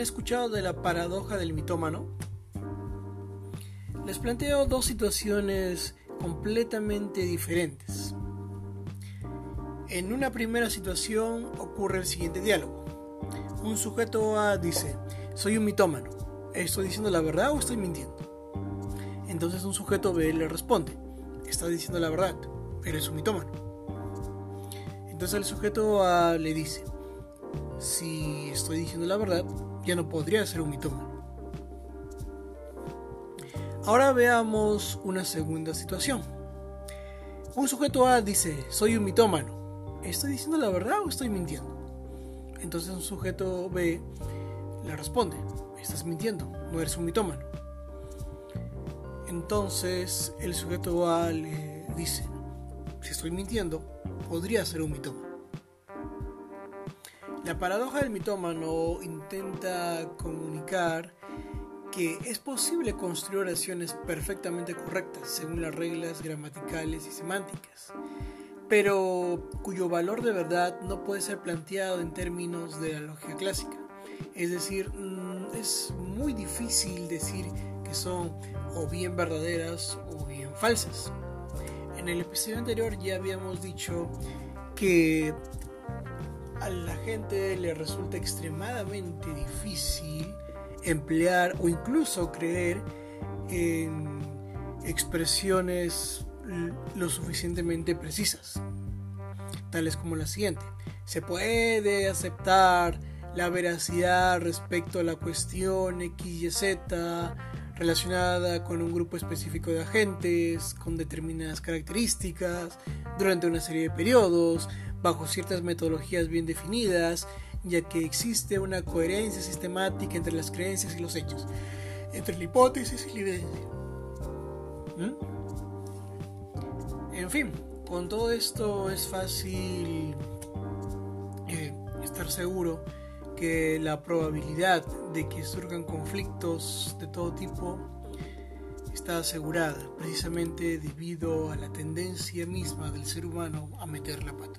escuchado de la paradoja del mitómano? Les planteo dos situaciones completamente diferentes. En una primera situación ocurre el siguiente diálogo. Un sujeto A dice, soy un mitómano. ¿Estoy diciendo la verdad o estoy mintiendo? Entonces un sujeto B le responde, estás diciendo la verdad, eres un mitómano. Entonces el sujeto A le dice, si estoy diciendo la verdad, ya no podría ser un mitómano. Ahora veamos una segunda situación. Un sujeto A dice, soy un mitómano. ¿Estoy diciendo la verdad o estoy mintiendo? Entonces un sujeto B le responde, estás mintiendo, no eres un mitómano. Entonces el sujeto A le dice, si estoy mintiendo, podría ser un mitómano. La paradoja del mitómano intenta comunicar que es posible construir oraciones perfectamente correctas según las reglas gramaticales y semánticas, pero cuyo valor de verdad no puede ser planteado en términos de la lógica clásica. Es decir, mm, es muy difícil decir que son o bien verdaderas o bien falsas. En el episodio anterior ya habíamos dicho que a la gente le resulta extremadamente difícil emplear o incluso creer en expresiones lo suficientemente precisas, tales como la siguiente. Se puede aceptar la veracidad respecto a la cuestión X y Z relacionada con un grupo específico de agentes, con determinadas características, durante una serie de periodos, bajo ciertas metodologías bien definidas, ya que existe una coherencia sistemática entre las creencias y los hechos, entre la hipótesis y la evidencia. ¿Mm? En fin, con todo esto es fácil eh, estar seguro que la probabilidad de que surjan conflictos de todo tipo está asegurada precisamente debido a la tendencia misma del ser humano a meter la pata.